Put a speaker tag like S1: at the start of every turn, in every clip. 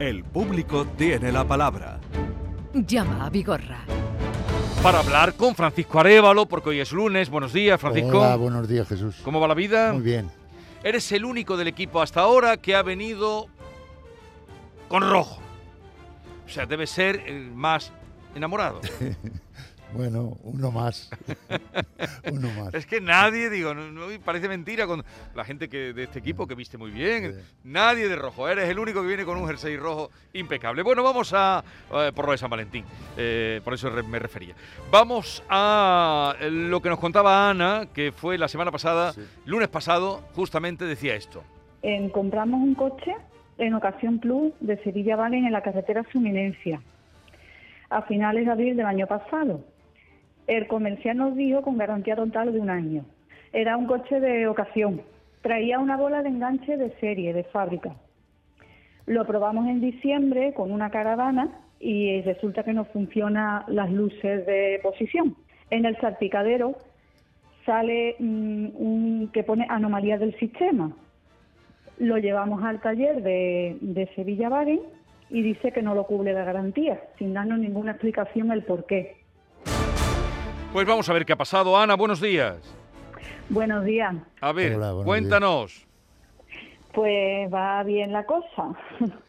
S1: El público tiene la palabra.
S2: Llama a Vigorra.
S3: Para hablar con Francisco Arevalo, porque hoy es lunes. Buenos días, Francisco.
S4: Hola, buenos días, Jesús.
S3: ¿Cómo va la vida?
S4: Muy bien.
S3: Eres el único del equipo hasta ahora que ha venido con rojo. O sea, debe ser el más enamorado.
S4: Bueno, uno más. uno más.
S3: Es que nadie, digo, no, no- parece mentira con la gente que de este equipo que viste muy bien. Nadie de rojo. Eres el único que viene con un jersey rojo impecable. Bueno, vamos a eh, por lo de San Valentín. Eh, por eso me refería. Vamos a lo que nos contaba Ana, que fue la semana pasada,
S4: Sí.
S3: lunes pasado, justamente decía esto.
S5: En- compramos un coche en Ocasión Plus de Sevilla Valen en la carretera Fluminencia a finales de abril del año pasado. El comercial nos dijo con garantía total de un año. Era un coche de ocasión. Traía una bola de enganche de serie, de fábrica. Lo probamos en diciembre con una caravana y resulta que no funcionan las luces de posición. En el salpicadero sale mm, un que pone anomalías del sistema. Lo llevamos al taller de, Sevilla Wagen y dice que no lo cubre la garantía, sin darnos ninguna explicación el por qué.
S3: Pues vamos a ver qué ha pasado. Ana, buenos días.
S5: Buenos días.
S3: A ver,
S4: Hola,
S3: cuéntanos.
S5: Pues va bien la cosa.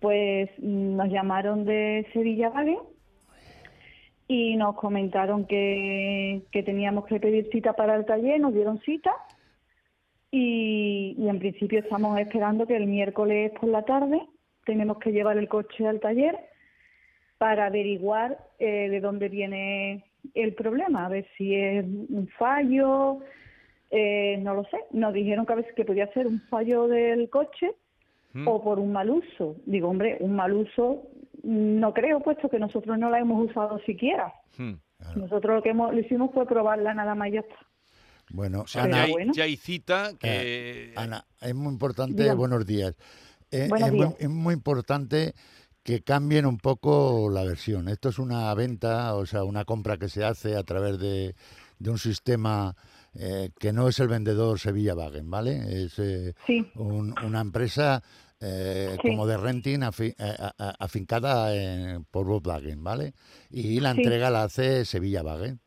S5: Pues mm, nos llamaron de Sevilla Wagen y nos comentaron que, que teníamos que pedir cita para el taller, nos dieron cita y, y en principio estamos esperando que el miércoles por la tarde tenemos que llevar el coche al taller para averiguar eh, de dónde viene el problema, a ver si es un fallo, eh, no lo sé. Nos dijeron que a veces que podía ser un fallo del coche
S3: ¿Mm?
S5: o por un mal uso. Digo, hombre, un mal uso mm, no creo, puesto que nosotros no la hemos usado siquiera.
S3: Hmm.
S5: Nosotros lo que hemos, lo hicimos fue probarla nada más y ya está.
S4: Bueno,
S3: O sea,
S5: Ana,
S3: ya, hay,
S5: bueno.
S3: ya hay cita que...
S4: eh, Ana, es muy importante,
S5: Dígame.
S4: buenos días. Eh,
S5: Buenos
S4: es, muy,
S5: días.
S4: es muy importante que cambien un poco la versión. Esto es una venta, o sea, una compra que se hace a través de, de un sistema eh, que no es el vendedor Sevilla Wagen, ¿vale? Es eh,
S5: Sí,
S4: un- una empresa eh,
S5: Sí.
S4: como de renting afi- afincada en- por Volkswagen, ¿vale? Y la
S5: Sí.
S4: entrega la hace Sevilla Wagen.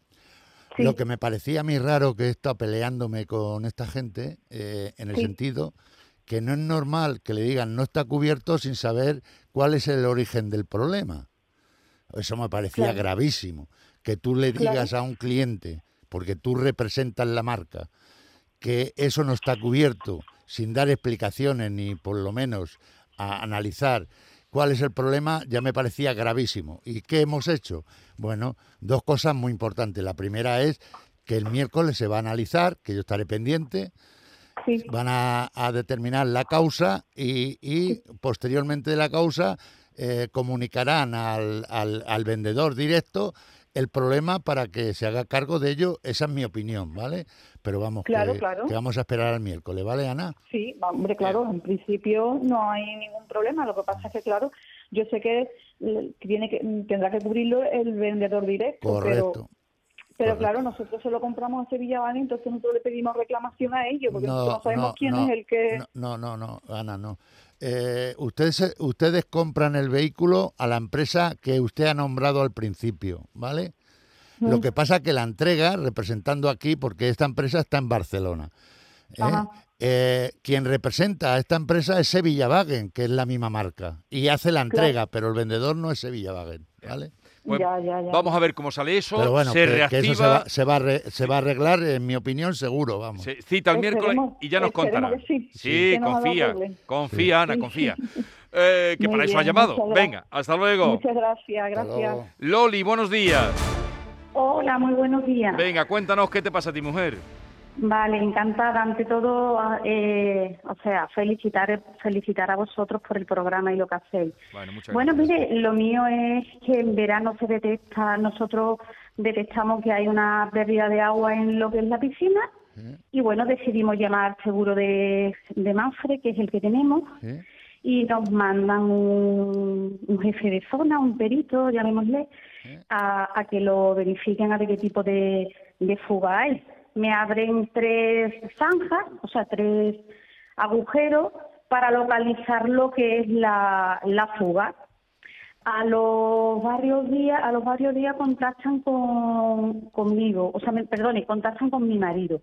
S4: Lo que me parecía a mí raro que he estado peleándome con esta gente, en el sentido que no es normal que le digan no está cubierto sin saber cuál es el origen del problema. Eso me parecía
S5: Claro.
S4: gravísimo. Que tú le
S5: Claro.
S4: digas a un cliente, porque tú representas la marca, que eso no está cubierto sin dar explicaciones ni por lo menos a analizar cuál es el problema, ya me parecía gravísimo. ¿Y qué hemos hecho? Bueno, dos cosas muy importantes. La primera es que el miércoles se va a analizar, que yo estaré pendiente,
S5: sí,
S4: van a, a determinar la causa y, y posteriormente de la causa eh, comunicarán al, al- al vendedor directo el problema para que se haga cargo de ello. Esa es mi opinión, ¿vale? Pero vamos,
S5: Claro,
S4: que,
S5: claro.
S4: que vamos a esperar al miércoles, ¿vale, Ana?
S5: sí, hombre, claro, en principio no hay ningún problema. Lo que pasa es que, claro, yo sé que eh, tiene que tendrá que cubrirlo el vendedor directo,
S4: Correcto.
S5: pero Pero
S4: Correcto.
S5: claro, nosotros se lo compramos a Sevilla Vale, entonces nosotros le pedimos reclamación a ellos, porque nosotros no sabemos
S4: no,
S5: quién
S4: no,
S5: es el que...
S4: No, no, no, Ana, no. Eh, ustedes, ustedes compran el vehículo a la empresa que usted ha nombrado al principio, ¿vale? Lo
S5: Mm.
S4: que pasa que la entrega, representando aquí, porque esta empresa está en Barcelona. ¿eh? Eh, quien representa a esta empresa es Sevilla Wagen, que es la misma marca, y hace la entrega, pero el vendedor no es Sevilla Wagen, ¿vale?
S3: Pues
S5: ya, ya, ya.
S3: Vamos a ver cómo sale eso.
S4: Pero bueno,
S3: se
S4: que, que eso se va, se, va a re- se va a arreglar, en mi opinión, seguro, vamos.
S3: se cita el miércoles y ya nos contará.
S5: sí,
S3: confía, confía, Ana, confía. Eh, que
S5: Muy
S3: para eso ha llamado. Venga, hasta luego.
S5: Muchas gracias, gracias.
S4: luego.
S3: Loli, buenos días.
S6: Hola, muy buenos días.
S3: Venga, cuéntanos qué te pasa a ti, mujer.
S6: Vale, encantada. Ante todo, eh, o sea, felicitar, felicitar a vosotros por el programa y lo que hacéis.
S3: Bueno,
S6: Bueno, mire, lo mío es que en verano se detecta, nosotros detectamos que hay una pérdida de agua en lo que es la piscina
S4: ¿Eh?
S6: y bueno, decidimos llamar al seguro de, de Manfre, que es el que tenemos,
S4: ¿Eh?
S6: y nos mandan un, un jefe de zona, un perito, llamémosle, a, a que lo verifiquen a ver qué tipo de, de fuga hay. Me abren tres zanjas, o sea, tres agujeros para localizar lo que es la, la fuga. A los varios días, a los varios días contactan con, conmigo, o sea, me, perdone, contactan con mi marido.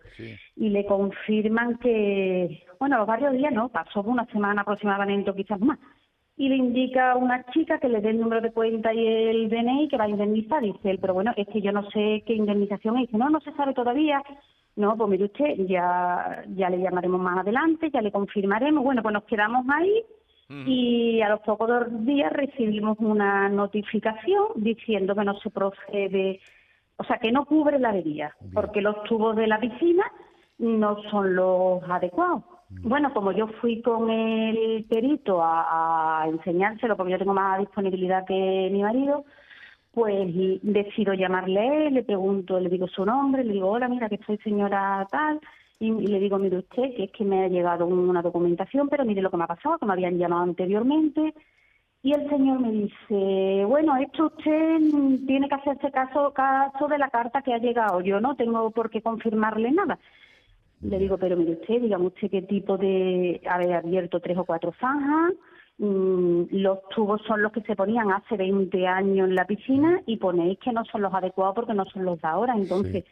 S6: Y le confirman que, bueno, a los varios días no, pasó una semana aproximadamente o quizás más, y le indica a una chica que le dé el número de cuenta y el DNI que va a indemnizar. Dice él, pero bueno, es que yo no sé qué indemnización es. Dice, no, no se sabe todavía. No, pues mire usted, ya, ya le llamaremos más adelante, ya le confirmaremos. Bueno, pues nos quedamos ahí y a los pocos días recibimos una notificación diciendo que no se procede, o sea, que no cubre la avería, porque los tubos de la piscina no son los adecuados. Bueno, como yo fui con el perito a, enseñárselo, porque yo tengo más disponibilidad que mi marido, pues decido llamarle le pregunto, le digo su nombre, le digo, hola, mira, que soy señora tal, y, y le digo, mire usted, que es que me ha llegado una documentación, pero mire lo que me ha pasado, que me habían llamado anteriormente, y el señor me dice, bueno, esto usted tiene que hacerse caso, caso de la carta que ha llegado, yo no tengo por qué confirmarle nada. Le digo, pero mire usted, dígame usted qué tipo de... haber abierto tres o cuatro zanjas, mm, los tubos son los que se ponían hace 20 años en la piscina y ponéis que no son los adecuados porque no son los de ahora. Entonces,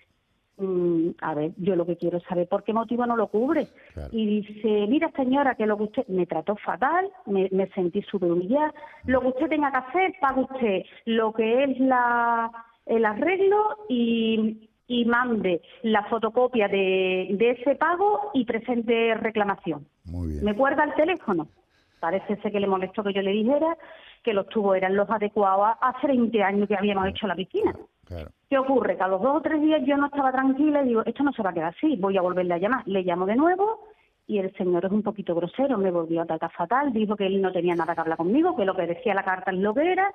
S6: mm, a ver, yo lo que quiero saber por qué motivo no lo cubre.
S4: Claro.
S6: Y dice, mira señora, que lo que usted me trató fatal, me, me sentí súper humillada, lo que usted tenga que hacer, pague usted lo que es la el arreglo y, y mande la fotocopia de, de ese pago y presente reclamación.
S4: Muy bien.
S6: ¿Me cuelga el teléfono? Parece ser que le molestó que yo le dijera que los tubos eran los adecuados hace 20 años que habíamos hecho la piscina.
S4: Claro.
S6: ¿Qué ocurre? Que a los dos o tres días yo no estaba tranquila y digo, esto no se va a quedar así, voy a volverle a llamar. Le llamo de nuevo y el señor es un poquito grosero, me volvió a tratar fatal, dijo que él no tenía nada que hablar conmigo, que lo que decía la carta es lo que era.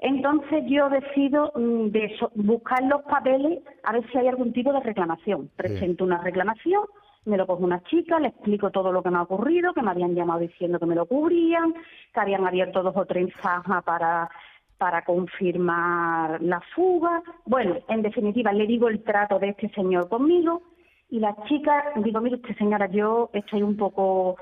S6: Entonces yo decido mm, de so- buscar los papeles a ver si hay algún tipo de reclamación. Presento una reclamación, me lo coge una chica, le explico todo lo que me ha ocurrido, que me habían llamado diciendo que me lo cubrían, que habían abierto dos o tres zanjas para para confirmar la fuga. Bueno, en definitiva, le digo el trato de este señor conmigo y la chica, digo, mire usted señora, yo estoy un poco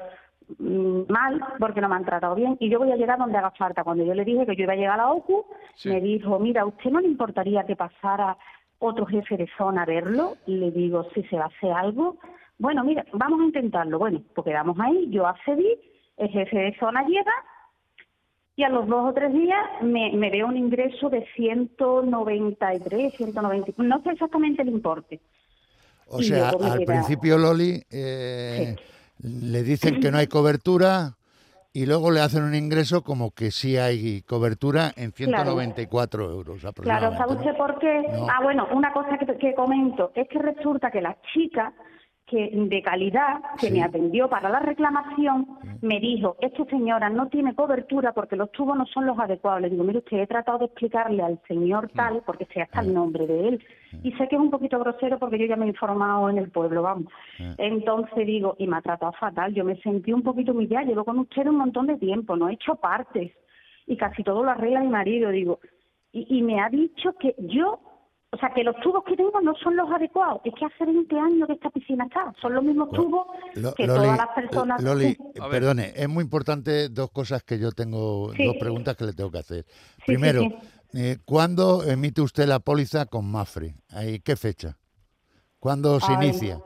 S6: mal porque no me han tratado bien y yo voy a llegar donde haga falta. Cuando yo le dije que yo iba a llegar a la OCU,
S3: Sí.
S6: me dijo, mira, ¿a usted no le importaría que pasara otro jefe de zona a verlo? Y le digo, si se va a hacer algo. Bueno, mira, vamos a intentarlo. Bueno, pues quedamos ahí, yo accedí, el jefe de zona llega y a los dos o tres días me, me veo un ingreso de 193, 190, no sé exactamente el importe.
S4: O
S6: Y
S4: sea, al
S6: queda-
S4: principio Loli eh, le dicen que no hay cobertura y luego le hacen un ingreso como que sí hay cobertura en 194 euros
S6: Claro,
S4: aproximadamente.
S6: ¿sabe
S4: ¿no?
S6: usted por qué?
S4: No.
S6: Ah, bueno, una cosa que, que comento es que resulta que la chica que de calidad que
S4: Sí.
S6: me atendió para la reclamación me dijo, esta señora no tiene cobertura porque los tubos no son los adecuados. Le digo, mire usted, he tratado de explicarle al señor tal, porque sé hasta el nombre de él, y sé que es un poquito grosero porque yo ya me he informado en el pueblo, vamos. Entonces digo, y me ha tratado fatal, yo me sentí un poquito humillada, llevo con usted un montón de tiempo, no he hecho partes, y casi todo lo arregla mi marido, digo, y, y me ha dicho que yo, o sea, que los tubos que tengo no son los adecuados. Es que hace 20 años que esta piscina está. Son los mismos tubos
S4: Lo-
S6: que
S4: Loli,
S6: todas las personas.
S4: Loli, perdone, es muy importante dos cosas que yo tengo,
S6: Sí.
S4: dos preguntas que le tengo que hacer.
S6: sí,
S4: Primero,
S6: sí.
S4: eh, ¿cuándo emite usted la póliza con Mafre? ¿Ahí ¿Qué fecha? ¿Cuándo se
S6: Ay.
S4: inicia?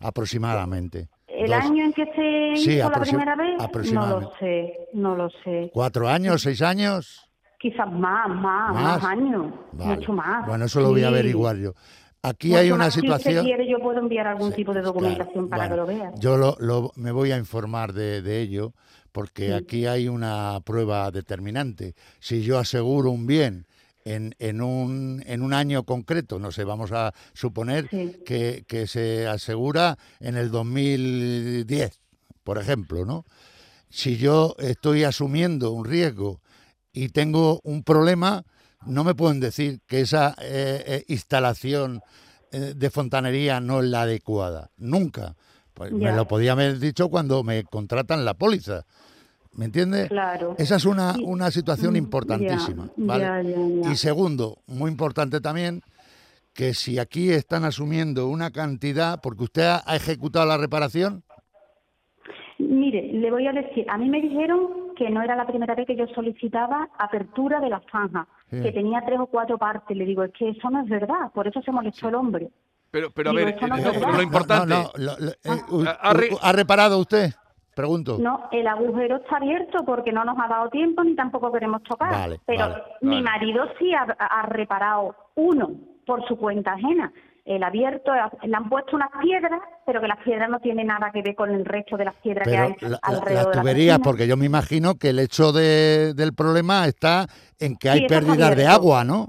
S4: Aproximadamente.
S6: El
S4: Dos-
S6: año en que se
S4: Sí,
S6: hizo la primera vez, no lo sé, no lo sé.
S4: ¿Cuatro años, seis años?
S6: Quizás más, más,
S4: ¿Más?
S6: más, años,
S4: Vale.
S6: mucho más.
S4: Bueno, eso lo voy a averiguar yo. Aquí
S6: Mucho
S4: hay una
S6: más. Si
S4: situación...
S6: usted quiere, yo puedo enviar algún
S4: Sí,
S6: tipo de
S4: claro,
S6: documentación para
S4: bueno,
S6: que lo vea.
S4: Yo lo, lo- me voy a informar de, de ello porque
S6: Sí.
S4: aquí hay una prueba determinante. Si yo aseguro un bien en, en, un, en un año concreto, no sé, vamos a suponer
S6: Sí.
S4: que, que se asegura en el 2010, por ejemplo, ¿no? Si yo estoy asumiendo un riesgo y tengo un problema, no me pueden decir que esa eh, eh, instalación eh, de fontanería no es la adecuada. Nunca. Pues me lo podía haber dicho cuando me contratan la póliza. ¿Me entiendes?
S6: Claro.
S4: Esa es una, una situación
S6: Mm,
S4: importantísima.
S6: ya,
S4: ¿vale?
S6: ya, ya, ya.
S4: Y segundo, muy importante también, que si aquí están asumiendo una cantidad, porque usted ha ha ejecutado la reparación,
S6: Mire, le voy a decir, a mí me dijeron que no era la primera vez que yo solicitaba apertura de la zanja,
S4: Sí.
S6: que tenía tres o cuatro partes. Le digo, es que eso no es verdad, por eso se molestó el hombre.
S3: Pero, pero a
S6: Digo,
S3: ver,
S6: no
S3: eh, lo importante.
S4: No, no, lo- lo- eh, u-
S3: ha re-
S4: u- ¿Ha reparado usted? Pregunto.
S6: No, el agujero está abierto porque no nos ha dado tiempo ni tampoco queremos tocar.
S4: Vale,
S6: Pero
S4: vale,
S6: mi
S3: vale.
S6: marido sí ha, ha reparado uno por su cuenta ajena. El abierto, le han puesto unas piedras, pero que las piedras no tienen nada que ver con el resto de las piedras que
S4: Pero
S6: hay
S4: la- la-
S6: alrededor
S4: las
S6: de la
S4: tuberías,
S6: piscina.
S4: porque yo me imagino que el hecho de- del problema está en que hay
S6: Sí,
S4: pérdidas de agua, ¿no?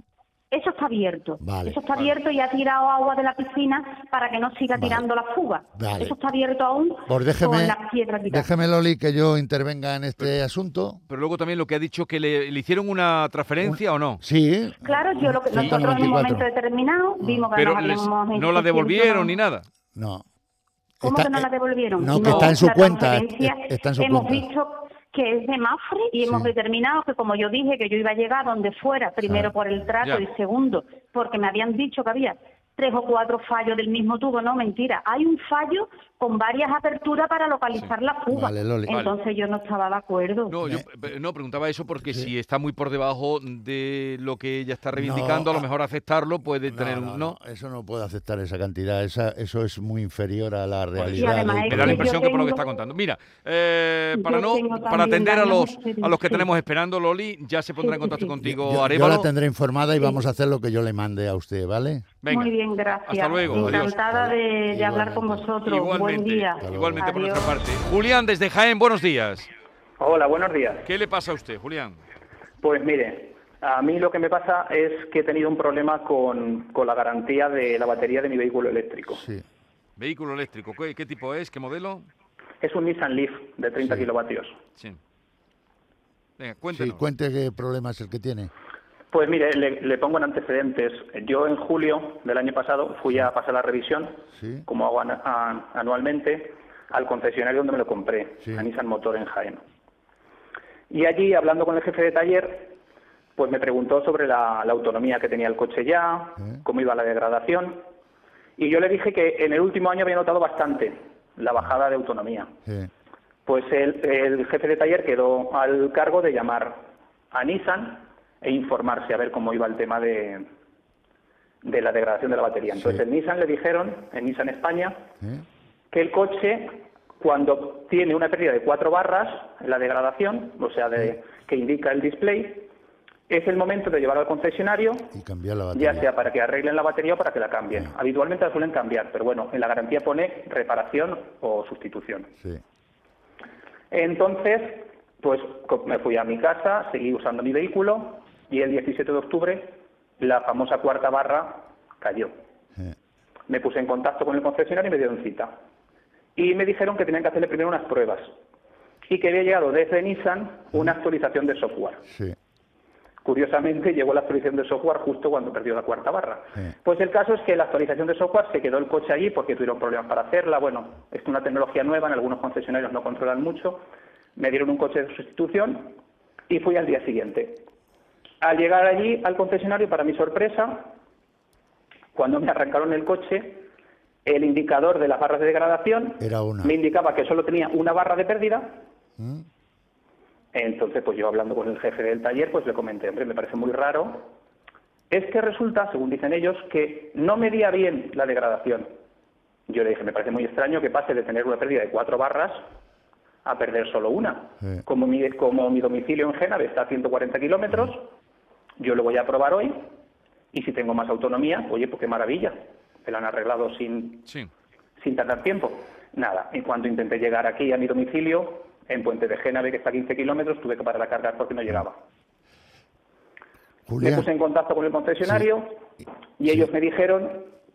S6: Eso está abierto.
S4: Vale,
S6: Eso está
S3: vale.
S6: abierto y ha tirado agua de la piscina para que no siga
S4: Vale.
S6: tirando la fuga.
S4: Vale.
S6: Eso está abierto aún
S4: Pues déjeme,
S6: con las piedras
S4: déjeme, Loli, que yo intervenga en este asunto.
S3: Pero luego también lo que ha dicho que le, le hicieron una transferencia o no.
S4: Sí.
S6: Claro, yo lo que nosotros en un
S4: 194.
S6: momento determinado vimos que
S3: Pero
S6: nos
S3: les-
S6: habíamos
S3: no la devolvieron ni nada.
S4: No.
S6: ¿Cómo
S4: Está-
S6: que no la devolvieron?
S4: no, que está en su cuenta, es- está en su
S6: hemos
S4: cuenta.
S6: visto que es de Mafre y hemos determinado que como yo dije que yo iba a llegar donde fuera, primero
S4: Claro.
S6: por el trato
S3: Ya.
S6: y segundo porque me habían dicho que había tres o cuatro fallos del mismo tubo, no, mentira, hay un fallo con varias aperturas para localizar la fuga.
S4: Vale, Loli. Vale.
S6: Entonces yo no estaba de acuerdo.
S3: No, yo eh, no preguntaba eso porque
S4: Sí.
S3: si está muy por debajo de lo que ella está reivindicando, a lo
S4: ah,
S3: mejor aceptarlo puede
S4: No,
S3: tener
S4: no,
S3: un
S4: no,
S3: no.
S4: eso no puede aceptar esa cantidad, esa, eso es muy inferior a la realidad.
S3: Me da la impresión que por lo que está contando. Mira, eh, para no para atender a los a los que
S6: sí.
S3: tenemos esperando, Loli, ya se pondrá en contacto
S6: sí, sí.
S3: contigo
S4: Yo- yo, la tendré informada y vamos a hacer lo que yo le mande a usted, ¿vale?
S3: Venga.
S6: Muy bien, gracias.
S3: Hasta luego, adiós.
S6: Encantada de, de hablar con
S4: Igualmente.
S6: vosotros. Buen día.
S3: igualmente por
S6: Adiós.
S3: nuestra parte. Julián, desde Jaén, buenos días.
S7: Hola, buenos días.
S3: ¿Qué le pasa a usted, Julián?
S7: Pues mire, a mí lo que me pasa es que he tenido un problema con, con la garantía de la batería de mi vehículo eléctrico.
S4: Sí.
S3: Vehículo eléctrico, ¿qué, qué tipo es? ¿Qué modelo?
S7: Es un Nissan Leaf de 30
S4: Sí.
S7: kilovatios.
S3: Sí. Venga,
S4: Sí,
S3: cuéntenos.
S4: cuente qué problema es el que tiene.
S7: Pues mire, le, le pongo en antecedentes. Yo en julio del año pasado fui a pasar la revisión,
S4: Sí.
S7: como hago an- a- anualmente, al concesionario donde me lo compré,
S4: Sí.
S7: a Nissan Motor en Jaén. Y allí, hablando con el jefe de taller, pues me preguntó sobre la, la autonomía que tenía el coche ya, cómo iba la degradación. Y yo le dije que en el último año había notado bastante la bajada de autonomía.
S4: Sí.
S7: Pues el, el jefe de taller quedó al cargo de llamar a Nissan e informarse a ver cómo iba el tema de, de la degradación de la batería. Entonces
S4: Sí.
S7: en Nissan le dijeron, en Nissan España,
S4: ¿Eh?
S7: que el coche, cuando tiene una pérdida de cuatro barras en la degradación, o sea, de, que indica el display, es el momento de llevarlo al concesionario,
S4: Y cambiar la batería.
S7: ya sea para que arreglen la batería o para que la cambien. Habitualmente la suelen cambiar, pero bueno, en la garantía pone reparación o sustitución.
S4: Sí.
S7: Entonces, pues me fui a mi casa, seguí usando mi vehículo y el 17 de octubre la famosa cuarta barra cayó.
S4: Sí.
S7: Me puse en contacto con el concesionario y me dieron cita. Y me dijeron que tenían que hacerle primero unas pruebas y que había llegado desde Nissan una actualización de software.
S4: Sí.
S7: Curiosamente llegó la actualización de software justo cuando perdió la cuarta barra.
S4: Sí.
S7: Pues el caso es que la actualización de software se quedó el coche allí porque tuvieron problemas para hacerla. Bueno, es una tecnología nueva, en algunos concesionarios no controlan mucho. Me dieron un coche de sustitución y fui al día siguiente. Al llegar allí al concesionario, para mi sorpresa, cuando me arrancaron el coche, el indicador de las barras de degradación
S4: Era una.
S7: me indicaba que solo tenía una barra de pérdida
S4: ¿Mm?
S7: entonces, pues yo hablando con el jefe del taller, pues le comenté, hombre, me parece muy raro. Es que resulta, según dicen ellos, que no medía bien la degradación. Yo le dije, me parece muy extraño que pase de tener una pérdida de cuatro barras a perder solo una.
S4: Sí.
S7: Como, mi, como mi domicilio en Génave está a 140 kilómetros, yo lo voy a probar hoy y si tengo más autonomía, oye, pues qué maravilla. Me lo han arreglado sin,
S3: Sí.
S7: sin tardar tiempo. Nada, en cuanto intenté llegar aquí a mi domicilio, en Puente de Génave, que está a 15 kilómetros, tuve que parar a cargar porque no llegaba. Me puse en contacto con el concesionario y
S4: Sí.
S7: ellos me dijeron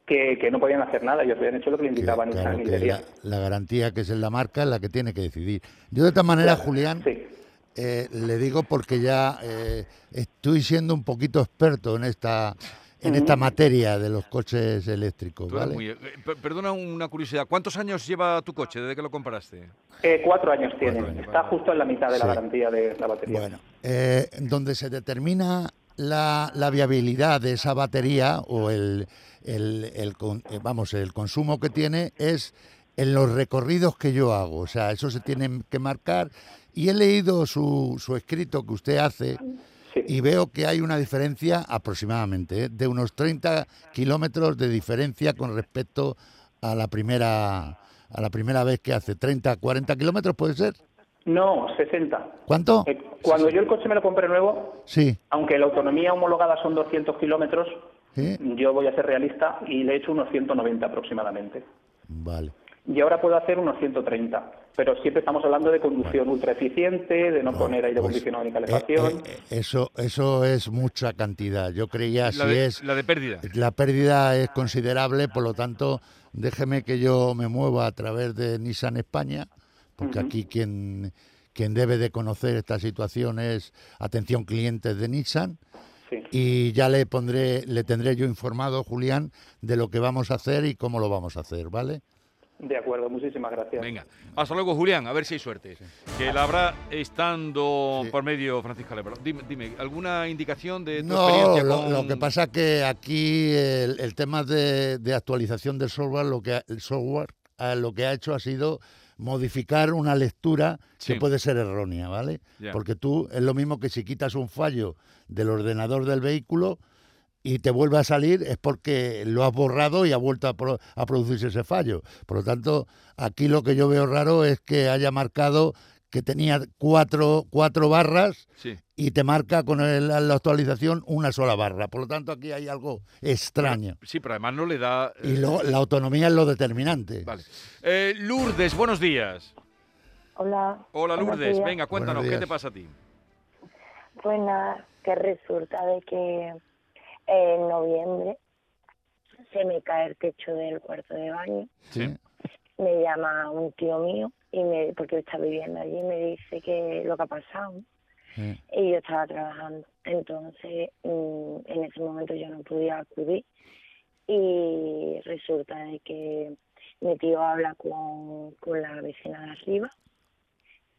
S7: que, que no podían hacer nada, ellos habían hecho lo que le indicaban
S4: claro,
S7: Liberia.
S4: la, la garantía que es en la marca es la que tiene que decidir. Yo de esta manera, Julián,
S7: Sí.
S4: Eh, le digo porque ya eh, estoy siendo un poquito experto en esta en esta materia de los coches eléctricos,
S3: eh, per- perdona una curiosidad. ¿Cuántos años lleva tu coche desde que lo compraste?
S7: Eh, cuatro años tiene,
S3: años,
S7: está
S3: vale.
S7: justo en la mitad de la garantía de la batería.
S4: Bueno, eh, donde se determina la, la viabilidad de esa batería o el, el- vamos el consumo que tiene es en los recorridos que yo hago. O sea, eso se tiene que marcar. Y he leído su, su escrito que usted hace
S7: Sí.
S4: y veo que hay una diferencia aproximadamente ¿eh? de unos 30 kilómetros de diferencia con respecto a la primera a la primera vez que hace 30 40 kilómetros puede ser
S7: No, 60.
S4: ¿cuánto?
S7: Eh, cuando yo el coche me lo compré nuevo,
S4: sí
S7: aunque la autonomía homologada son 200 kilómetros,
S4: ¿sí?
S7: yo voy a ser realista y le he hecho unos 190 aproximadamente.
S4: vale
S7: Y ahora puedo hacer unos 130. Pero siempre estamos hablando de conducción ultra eficiente, de no, poner aire
S4: Pues,
S7: acondicionado ni
S4: eh,
S7: calefacción.
S4: eh, eso eso es mucha cantidad yo creía si
S3: La de,
S4: es
S3: la de pérdida.
S4: la pérdida es considerable por lo tanto déjeme que yo me mueva a través de Nissan España porque aquí quien quien debe de conocer esta situación es atención clientes de Nissan
S7: Sí.
S4: y ya le pondré, le tendré yo informado, Julián, de lo que vamos a hacer y cómo lo vamos a hacer, ¿vale?
S7: De acuerdo, muchísimas gracias.
S3: Venga, hasta luego, Julián, a ver si hay suerte. Que la habrá estando
S4: Sí.
S3: por medio Francisca Lebron. Dime, dime, ¿alguna indicación de tu
S4: No,
S3: experiencia
S4: lo,
S3: con-
S4: lo que pasa que aquí el, el tema de, de actualización del software, lo que ha- el software eh, lo que ha hecho ha sido modificar una lectura
S3: Sí.
S4: que puede ser errónea, ¿vale? Porque tú es lo mismo que si quitas un fallo del ordenador del vehículo y te vuelve a salir es porque lo has borrado y ha vuelto a, pro- a producirse ese fallo. Por lo tanto, aquí lo que yo veo raro es que haya marcado que tenía cuatro, cuatro barras
S3: Sí.
S4: y te marca con el- la actualización una sola barra. Por lo tanto, aquí hay algo extraño.
S3: Sí, pero además no le da... eh,
S4: Y luego la autonomía es lo determinante.
S3: Vale. Eh, Lourdes, buenos días.
S8: Hola.
S3: Hola, Lourdes. Venga, cuéntanos, ¿qué te pasa a ti?
S8: Pues nada, que resulta de que en noviembre se me cae el techo del cuarto de baño.
S3: Sí.
S8: Me llama un tío mío y me porque está viviendo allí me dice que lo que ha pasado
S4: Sí.
S8: y yo estaba trabajando. Entonces, mm, en ese momento yo no podía acudir y resulta de que mi tío habla con, con la vecina de arriba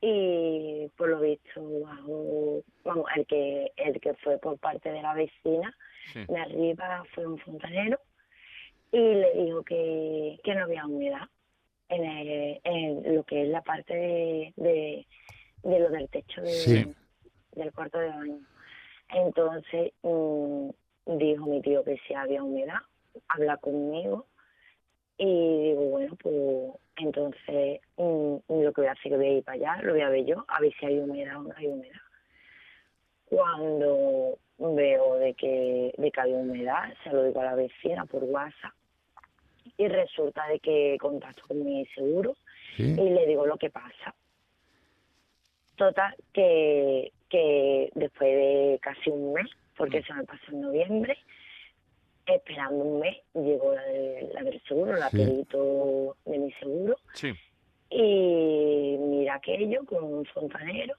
S8: y por lo visto bajo, vamos, el que el que fue por parte de la vecina
S3: Sí.
S8: de arriba fue un fontanero y le dijo que, que no había humedad en, el- en lo que es la parte de, de, de lo del techo de-
S4: Sí.
S8: del cuarto de baño. Entonces mm, dijo mi tío que si había humedad, habla conmigo y digo, bueno, pues entonces mm, lo que voy a hacer es que voy a ir para allá, lo voy a ver yo, a ver si hay humedad o no hay humedad. Cuando veo de que, de que había humedad, se lo digo a la vecina por WhatsApp y resulta de que contacto con mi seguro
S4: Sí.
S8: y le digo lo que pasa. Total, que, que después de casi un mes, porque se me pasó en noviembre, esperando un mes, llegó la, de- la del seguro, la
S4: Sí.
S8: perito de mi seguro,
S3: Sí.
S8: y mira aquello con un fontanero,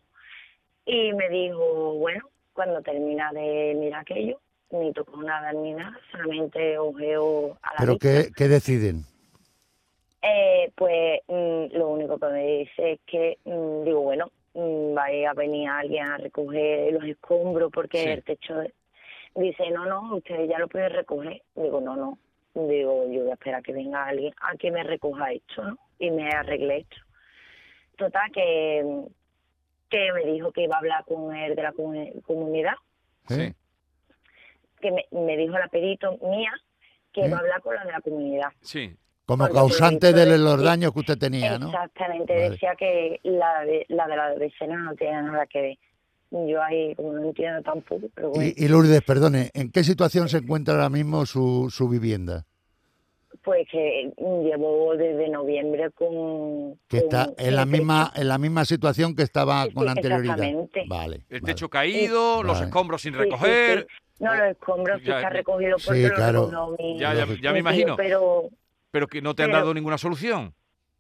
S8: y me dijo, bueno, cuando termina de mirar aquello, ni tocó nada ni nada, solamente ojeo a la
S4: Pero
S8: vista.
S4: ¿qué, qué deciden?
S8: Eh, pues mm, lo único que me dice es que, mm, digo, bueno, mm, vaya a venir alguien a recoger los escombros porque
S3: Sí.
S8: el techo... Dice, no, no, ustedes ya lo pueden recoger. Digo, no, no. Digo, yo voy a esperar que venga alguien a que me recoja esto, ¿no? Y me arregle esto. Total, que, que me dijo que iba a hablar con el de la comu- comunidad,
S4: ¿Eh?
S8: que me, me dijo la perito mía que
S4: ¿Eh?
S8: iba a hablar con la de la comunidad.
S3: Sí.
S4: Como
S8: Porque
S4: causante de los daños que usted tenía, ¿no?
S8: Exactamente,
S4: Vale.
S8: decía que la de, la de la vecina no tiene nada que ver. Yo ahí como no entiendo tampoco, pero bueno,
S4: Y, y Lourdes, perdone, ¿en qué situación se encuentra ahora mismo su, su vivienda?
S8: Pues que llevo desde noviembre con...
S4: Que
S8: con
S4: está en la misma en la misma situación que estaba
S8: Sí,
S4: con anterioridad.
S8: exactamente.
S4: Vale.
S3: El
S4: vale.
S3: techo caído, los
S4: Vale.
S3: escombros sin
S8: Sí,
S3: recoger.
S8: sí. No, los escombros sí
S3: Ya,
S8: está recogido porque
S4: Sí,
S8: lo
S4: claro.
S8: mi,
S3: Ya, ya, ya me imagino.
S8: Pero
S3: Pero que no te han
S8: pero-
S3: dado ninguna solución.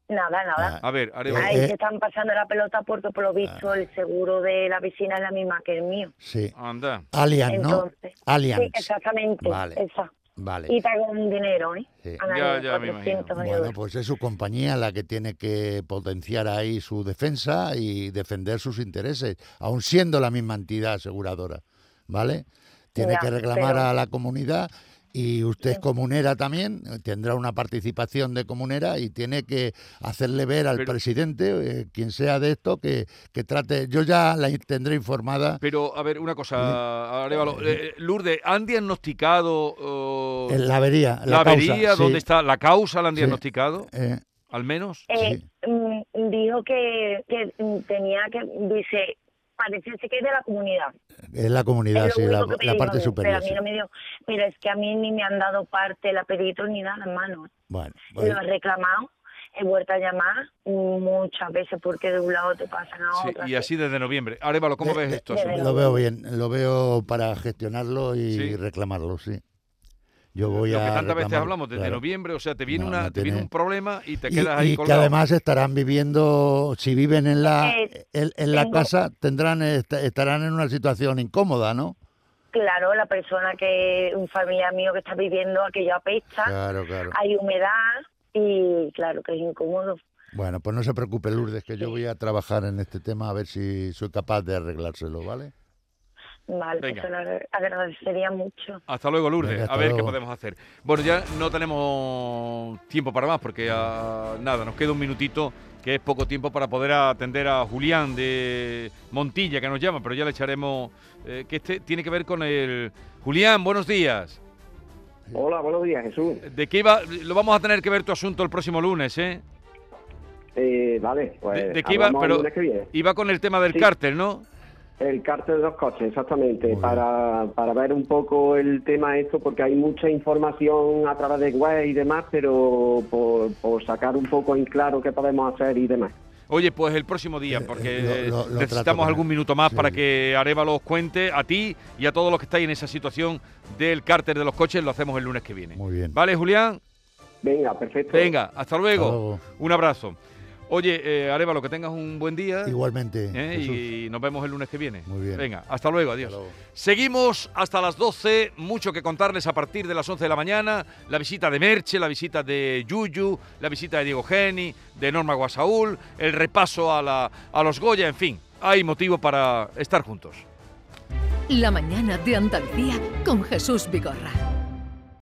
S8: nada, nada.
S3: A ver,
S8: Ahí
S4: eh.
S8: se están pasando la pelota porque por lo visto el seguro de la vecina es la misma que el mío.
S4: Sí.
S3: anda.
S4: Allianz, ¿no? Allianz.
S8: Sí, exactamente.
S4: Vale.
S8: Esa.
S4: Vale.
S8: Y pago un dinero, ¿eh?
S4: Sí.
S8: Al
S3: Ya,
S8: año,
S3: ya me
S8: 400
S3: imagino.
S8: euros.
S4: Bueno, pues es su compañía la que tiene que potenciar ahí su defensa y defender sus intereses, aun siendo la misma entidad aseguradora, ¿vale? Tiene
S8: Ya,
S4: que reclamar
S8: pero-
S4: a la comunidad Y usted es comunera también, eh, tendrá una participación de comunera y tiene que hacerle ver al
S3: Pero-
S4: presidente, eh, quien sea de esto, que, que trate. Yo ya la tendré informada
S3: Pero, a ver, una cosa, Arevalo. Eh, Lourdes, ¿han diagnosticado eh,
S4: en la avería.
S3: la,
S4: causa,
S3: avería?
S4: sí.
S3: ¿Dónde está? ¿La causa la han
S4: Sí.
S3: diagnosticado?
S4: Eh,
S3: ¿Al menos?
S8: Eh,
S4: Sí.
S8: mm, dijo que, que tenía que, dice, parece ser que es de la comunidad.
S4: es la comunidad,
S8: Es lo
S4: sí, la, la parte superior.
S8: Pero a mí no me dio, pero es que a mí ni me han dado parte el apellido ni nada, hermano.
S4: Bueno,
S8: Lo
S4: bueno,
S8: he reclamado, he vuelto a llamar muchas veces porque de un lado te pasan a
S3: Sí,
S8: otro.
S3: y así desde noviembre. Arevalo, ¿cómo
S4: de-
S3: ves
S4: de-
S3: esto?
S8: de-
S4: lo veo bien, lo veo para gestionarlo y
S3: Sí.
S4: reclamarlo, sí. Yo voy
S3: Lo
S4: a
S3: que tantas veces hablamos, desde
S4: claro.
S3: noviembre, o sea, te viene,
S4: No,
S3: una,
S4: no
S3: te viene un problema y te
S4: Y,
S3: quedas ahí
S4: y que
S3: colgado.
S4: además estarán viviendo, si viven en la
S8: Eh,
S4: en, en la
S8: tengo-
S4: casa, tendrán est- estarán en una situación incómoda, ¿no?
S8: Claro, la persona que, un familiar mío que está viviendo aquello apesta,
S4: Claro, claro.
S8: hay humedad y claro que es incómodo.
S4: Bueno, pues no se preocupe, Lourdes, que yo voy a trabajar en este tema a ver si soy capaz de arreglárselo, ¿vale?
S8: Vale,
S3: Venga.
S8: pues te lo agra- agradecería mucho.
S3: Hasta luego, Lourdes.
S4: Venga, hasta
S3: a ver qué podemos hacer. Bueno, ya no tenemos tiempo para más porque ah, nada, nos queda un minutito, que es poco tiempo para poder atender a Julián de Montilla, que nos llama, pero ya le echaremos, eh, que este tiene que ver con el... Julián, buenos días.
S9: Hola, buenos días, Jesús.
S3: ¿De qué iba? Lo vamos a tener que ver tu asunto el próximo lunes, ¿eh?
S9: Eh, vale, pues
S3: ¿De, de qué iba? Pero
S9: lunes que viene.
S3: iba con el tema del
S9: Sí.
S3: cártel, ¿no?
S9: El cártel de los coches, exactamente, para, para ver un poco el tema esto, porque hay mucha información a través de web y demás, pero por, por sacar un poco en claro qué podemos hacer y demás.
S3: Oye, pues el próximo día,
S4: Eh,
S3: porque
S4: lo- lo- lo trato
S3: necesitamos algún minuto más
S4: Sí.
S3: para que Arevalo os cuente a ti y a todos los que estáis en esa situación del cárter de los coches. Lo hacemos el lunes que viene.
S4: Muy bien.
S3: ¿Vale, Julián?
S9: Venga, perfecto.
S3: Venga, hasta luego.
S4: Hasta luego.
S3: Un abrazo. Oye, eh, Arevalo, que tengas un buen día.
S4: Igualmente,
S3: ¿eh? Y nos vemos el lunes que viene.
S4: Muy bien.
S3: Venga, hasta luego, adiós.
S4: Hasta luego.
S3: Seguimos hasta las 12, mucho que contarles a partir de las 11 de la mañana, la visita de Merche, la visita de Yuyu, la visita de Diego Geni, de Norma Guasaúl, el repaso a, la, a los Goya, en fin, hay motivo para estar juntos.
S2: La mañana de Andalucía con Jesús Vigorra.